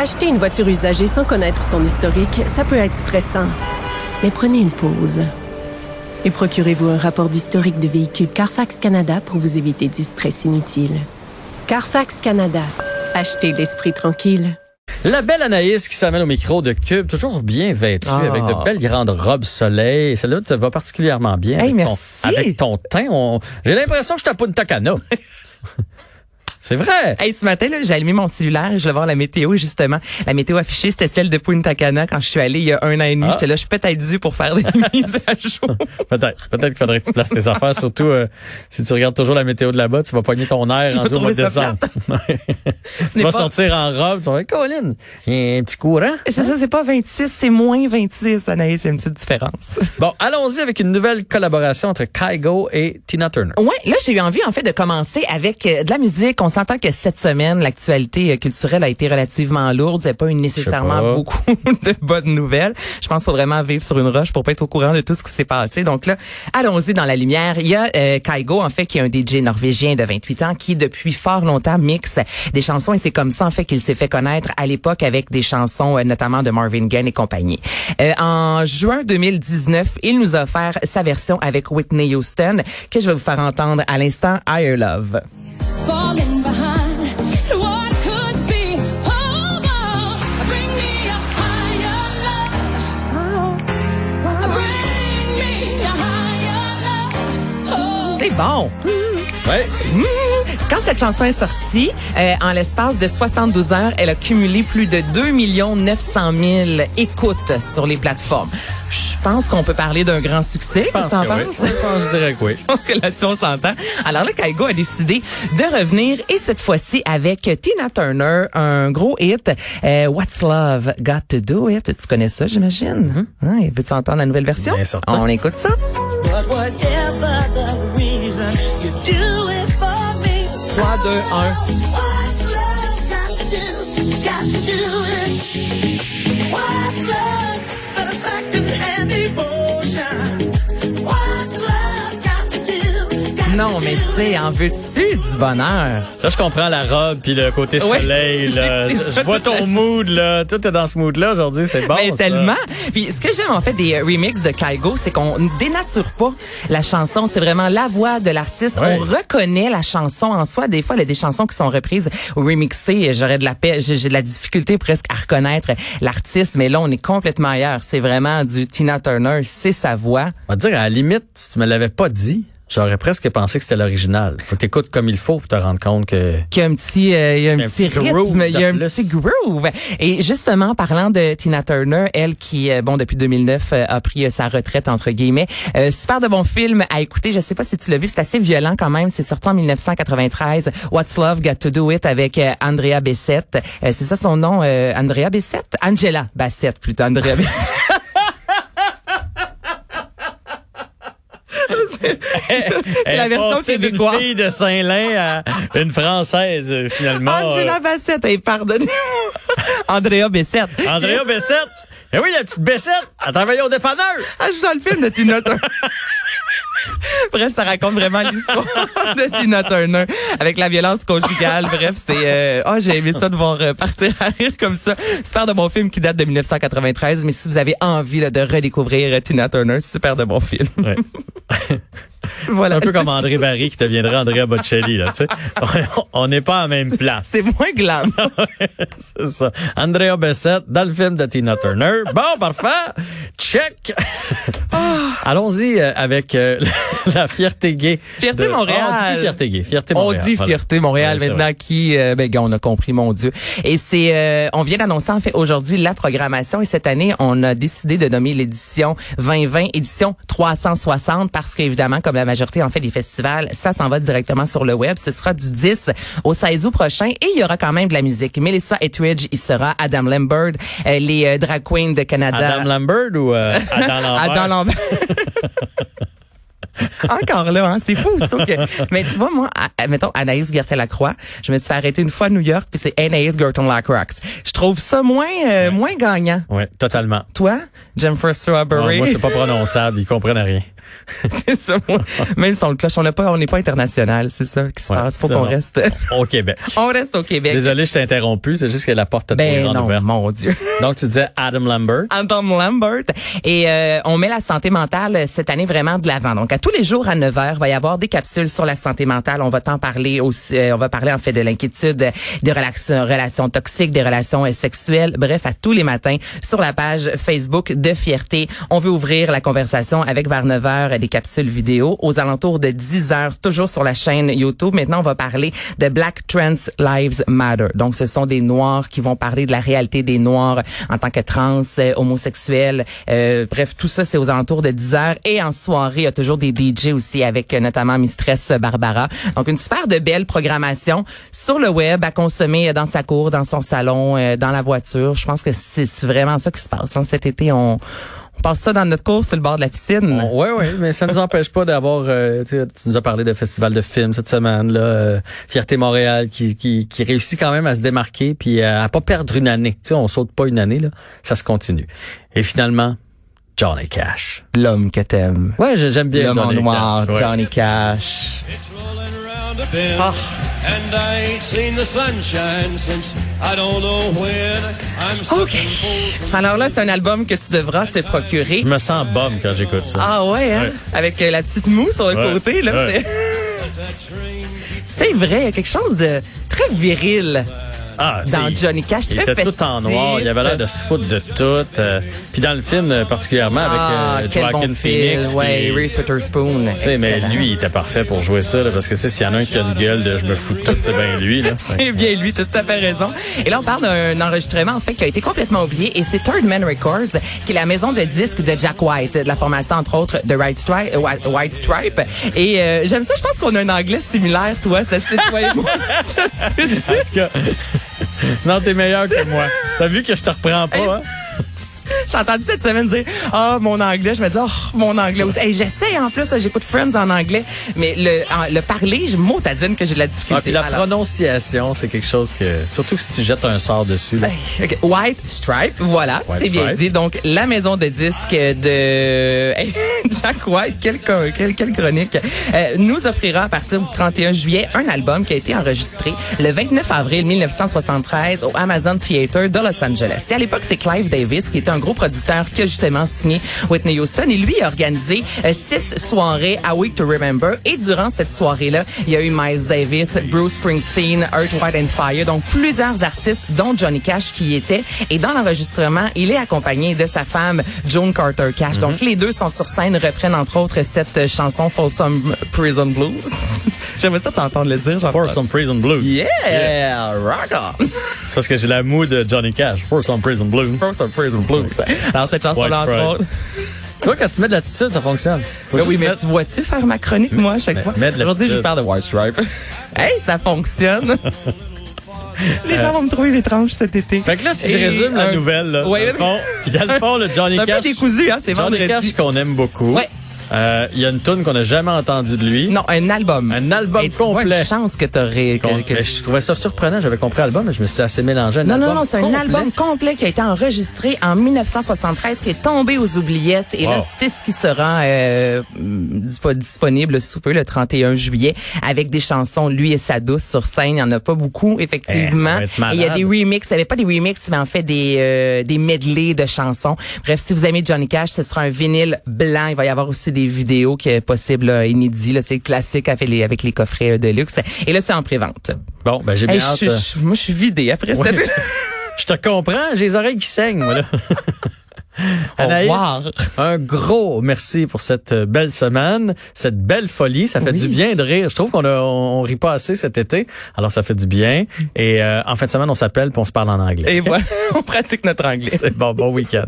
Acheter une voiture usagée sans connaître son historique, ça peut être stressant. Mais prenez une pause. Et procurez-vous un rapport d'historique de véhicule Carfax Canada pour vous éviter du stress inutile. Carfax Canada. Achetez l'esprit tranquille. La belle Anaïs qui s'amène au micro de Cube, toujours bien vêtue, Ah. avec de belles grandes robes soleil. Celle-là te va particulièrement bien. Hey, avec, ton, merci. avec ton teint. J'ai l'impression que je tape une tacana. C'est vrai. Hey, ce matin, là, j'ai allumé mon cellulaire et je vais voir la météo, justement. La météo affichée, c'était celle de Punta Cana quand je suis allée il y a un an et demi. Ah. J'étais là, je suis peut-être dû pour faire des mises à jour. Peut-être. Peut-être qu'il faudrait que tu places tes affaires. Surtout euh, si tu regardes toujours la météo de là-bas, tu vas pogner ton air Je en au mois de décembre. tu vas pas- sortir en robe, tu vas dire, Colin, il y a un petit courant. C'est ça, c'est pas 26, c'est moins 26, Anaïs, c'est une petite différence. Bon, allons-y avec une nouvelle collaboration entre Kygo et Tina Turner. Ouais, là j'ai eu envie en fait de commencer avec euh, de la musique. On s'entend que cette semaine, l'actualité euh, culturelle a été relativement lourde. Il n'y a pas eu nécessairement pas. beaucoup de bonnes nouvelles. Je pense qu'il faut vraiment vivre sur une roche pour pas être au courant de tout ce qui s'est passé. Donc là, allons-y dans la lumière. Il y a euh, Kygo en fait qui est un DJ norvégien de 28 ans qui depuis fort longtemps mixe des chansons et c'est comme ça en fait qu'il s'est fait connaître à l'époque avec des chansons euh, notamment de Marvin Gaye et compagnie. Euh, en juin 2019, il nous a offert sa version avec Whitney Houston que je vais vous faire entendre à l'instant Higher Love. falling bon. Ouais. Quand cette chanson est sortie, euh, en l'espace de 72 heures, elle a cumulé plus de 2 900 000 écoutes sur les plateformes. Je pense qu'on peut parler d'un grand succès. Je pense Qu'est-ce que oui. penses? Je pense, je dirais que oui. Je pense que là-dessus, on s'entend. Alors là, Kaigo a décidé de revenir et cette fois-ci avec Tina Turner, un gros hit, euh, What's Love Got to Do It? Tu connais ça, j'imagine? Ouais, Veux-tu entendre la nouvelle version? Bien. On écoute ça. But whatever 3, 2, 1. Non, mais tu sais, en veux-tu du bonheur? Là, je comprends la robe puis le côté Ouais. soleil. Là. Écouté ça Je vois ton mood. là. Tout est dans ce mood-là aujourd'hui. C'est bon. Ça. tellement. Puis ce que j'aime en fait des euh, remixes de Kygo, c'est qu'on ne dénature pas la chanson. C'est vraiment la voix de l'artiste. Ouais. On reconnaît la chanson en soi. Des fois, il y a des chansons qui sont reprises ou remixées. J'aurais de la paix, j'ai de la difficulté presque à reconnaître l'artiste. Mais là, on est complètement ailleurs. C'est vraiment du Tina Turner. C'est sa voix. On va dire, à la limite, si tu me l'avais pas dit, j'aurais presque pensé que c'était l'original. Faut que t'écoutes comme il faut pour te rendre compte que... Qu'il y a un petit, euh, il y a un, Un petit, petit rythme, groove il y a un plus. petit groove. Et justement, parlant de Tina Turner, elle qui, euh, bon, depuis 2009, euh, a pris euh, sa retraite entre guillemets. Euh, super de bon film à écouter. Je sais pas si tu l'as vu, c'est assez violent quand même. C'est sorti en 1993. What's Love Got to Do It avec Andrea Bessette. Euh, c'est ça son nom, euh, Andrea Bessette, Angela Bassett plutôt, Andrea Bessette. Elle la version québécoise. fille de Saint-Lin à une Française, euh, finalement. Angela Bassett, hey, pardonnez-moi. Andrea Bessette. Euh, Andrea Bessette. Eh oui, la petite Bessette. Elle travaillait au dépanneur. Ah, je suis dans le film de Tina Turner. Bref, ça raconte vraiment l'histoire de Tina Turner avec la violence conjugale. Bref, c'est euh, oh j'ai aimé ça de voir euh, partir à rire comme ça. Super de bon film qui date de 1993, mais si vous avez envie là, de redécouvrir euh, Tina Turner, super de bon film. Ouais. voilà. Un peu comme André Barry qui deviendrait Andrea Bocelli, là. On n'est pas à la même place. C'est moins glam. C'est ça. Andrea Bessette dans le film de Tina Turner. Bon, parfait. Check. Allons-y euh, avec euh, la fierté gay. Fierté de- Montréal. Ah, on dit fierté gay. Fierté On Montréal. dit voilà. fierté Montréal Ouais, maintenant qui euh, ben on a compris mon dieu. Et c'est euh, on vient d'annoncer en fait aujourd'hui la programmation et cette année on a décidé de nommer l'édition 2020 édition 360 parce qu'évidemment comme la majorité en fait des festivals, ça s'en va directement sur le web, ce sera du 10 au 16 août prochain et il y aura quand même de la musique. Melissa Etheridge y sera, Adam Lambert, euh, les euh, drag queens de Canada. Adam Lambert ou euh, Adam Lambert? Adam Lambert. Encore là, hein, c'est fou. que... Mais tu vois, moi, à- mettons Anaïs Gertin-Lacroix, je me suis arrêter une fois à New York, puis c'est Anaïs Gertin-Lacroix. Je trouve ça moins euh, moins gagnant. Oui, totalement. Toi, Jennifer Strawberry? moi, c'est pas prononçable. Ils comprennent rien. c'est ça. moi. Même si on le cloche, on n'a pas, on n'est pas international, c'est ça qui se Ouais, passe. Faut qu'on reste, Au Québec. on reste au Québec. Désolé, je t'ai interrompu. C'est juste que la porte trop Ben non, ouverte. mon Dieu. Donc, tu disais Adam Lambert. Anton Lambert. Et euh, on met la santé mentale euh, cette année vraiment de l'avant. Donc, à tous les jours à 9 heures, il va y avoir des capsules sur la santé mentale. On va t'en parler aussi. euh, on va parler en fait de l'inquiétude, des relations, relations toxiques, des relations euh, sexuelles. Bref, à tous les matins sur la page Facebook de Fierté. On veut ouvrir la conversation avec vers 9 heures des capsules vidéo. Aux alentours de 10 heures, toujours sur la chaîne YouTube. Maintenant, on va parler de Black Trans Lives Matter. Donc, ce sont des Noirs qui vont parler de la réalité des Noirs en tant que trans, euh, homosexuels. Euh, bref, tout ça, c'est aux alentours de 10 heures. Et en soirée, il y a toujours des DJ aussi avec euh, notamment Mistress Barbara. Donc, une super de belle programmation sur le web à consommer euh, dans sa cour, dans son salon, dans la voiture. Je pense que c'est c'est vraiment ça qui se passe. hein. Cet été, on, on passe ça dans notre cours sur le bord de la piscine. Oui, oui, mais ça ne nous empêche pas d'avoir, euh, tu sais, tu nous as parlé de festival de films cette semaine, là, euh, Fierté Montréal, qui, qui, qui réussit quand même à se démarquer, puis à, à pas perdre une année. Tu sais, on saute pas une année, là, ça se continue. Et finalement, Johnny Cash. L'homme que t'aimes. Ouais, j'ai- j'aime bien L'homme en Johnny noir, Cash. ouais. Johnny Cash. rolling around a bend. And I ain't seen the sunshine since I don't know when. I'm OK. Alors là, c'est un album que tu devras te procurer. Je me sens bum quand j'écoute ça. Ah ouais, hein? Ouais. Avec euh, la petite moue sur le Ouais, côté, là. ouais. c'est- C'est vrai, il y a quelque chose de très viril Ah, dans Johnny Cash. Il était tout en festif. noir, il avait l'air de se foutre de tout. euh, puis dans le film euh, particulièrement avec Ah, euh, Joaquin bon Phoenix. Ouais, Reese Witherspoon. Tu sais, mais lui, il était parfait pour jouer ça, là, parce que tu sais, s'il y en a un qui a une gueule de je me fous de tout, c'est bien lui, là. C'est bien lui, tu as tout à fait raison. Et là, on parle d'un enregistrement, en fait, qui a été complètement oublié. Et c'est Third Man Records, qui est la maison de disques de Jack White, de la formation, entre autres, de White Stripe. euh, White- White Stripe. Et euh, j'aime ça, je pense qu'on a un anglais similaire, toi, ça c'est toi et moi. Ça non, t'es meilleur que moi. T'as vu que je te reprends pas, hein? J'ai entendu cette semaine dire ah mon anglais, je me dis oh mon anglais aussi. Hey, j'essaie en plus, j'écoute Friends en anglais, mais le en- le parler, je motadine que j'ai de la Ah, difficulté. puis la Alors, prononciation, c'est quelque chose que, surtout que si tu jettes un sort dessus, là. Ok. White Stripe, voilà, c'est bien dit. Donc, la maison de disques de Hey, Jack White, quelle, quelle, quelle chronique, euh, nous offrira à partir du 31 juillet un album qui a été enregistré le 29 avril 1973 au Amazon Theater de Los Angeles. Et à l'époque, c'est Clive Davis qui était un gros producteur qui a justement signé Whitney Houston. Et lui a organisé euh, six soirées à Week to Remember. Et durant cette soirée-là, il y a eu Miles Davis, Bruce Springsteen, Earth, White and Fire, donc plusieurs artistes dont Johnny Cash qui y était. Et dans l'enregistrement, il est accompagné de sa femme Joan Carter Cash. Donc les deux sont sur scène, reprennent entre autres cette chanson Folsom Prison Blues. J'aimerais ça t'entendre le dire, some prison blue. Yeah, rock on. C'est parce que j'ai la moue de Johnny Cash. For some prison blue. Folsom Prison Blues. Alors cette chanson-là, entre autres. Tu vois, quand tu mets de l'attitude, ça fonctionne. Faut Ben oui, mais mettre- tu vois-tu faire ma chronique, moi, à chaque mais- fois? Aujourd'hui, je parle de White Stripe. hey, ça fonctionne! Les gens vont me trouver étrange cet été. Fait que là, si je résume la nouvelle, là, Ouais, dans le fond, dans le fond, le Johnny C'est un peu Cash. décousu, hein, c'est Johnny. Cash qu'on aime beaucoup. Ouais. Euh, Il y a une tune qu'on n'a jamais entendue de lui. Non, un album. Un album Et tu vois complet. une chance que t'aurais... Que, que- je trouvais ça surprenant. J'avais compris l'album, mais je me suis assez mélangé. Un Non, non, album non, c'est un album complet qui a été enregistré en 1973, qui est tombé aux oubliettes. Et là, Wow. c'est ce qui sera euh, dis- disponible sous peu, le 31 juillet, avec des chansons, lui et sa douce sur scène. Il n'y en a pas beaucoup, Eh, effectivement. Et il y a des remixes. Il n'y avait pas des remixes, mais en fait des, euh, des medley de chansons. Bref, si vous aimez Johnny Cash, ce sera un vinyle blanc. Il va y avoir aussi des vidéos qui est possible, là, inédit. Là, c'est classique avec les, avec les coffrets euh, de luxe. Et là, c'est en prévente. Bon, ben j'ai bien Hey, hâte. je suis- je- moi, je suis vidée après Ouais. cette... Je te comprends, j'ai les oreilles qui saignent, moi, là. Anaïs, un gros merci pour cette euh, belle semaine, cette belle folie. Ça fait Oui. du bien de rire. Je trouve qu'on a, on, on rit pas assez cet été. Alors, ça fait du bien. Et euh, en fin de semaine, on s'appelle puis on se parle en anglais. Et voilà, on pratique notre anglais. C'est bon, bon week-end.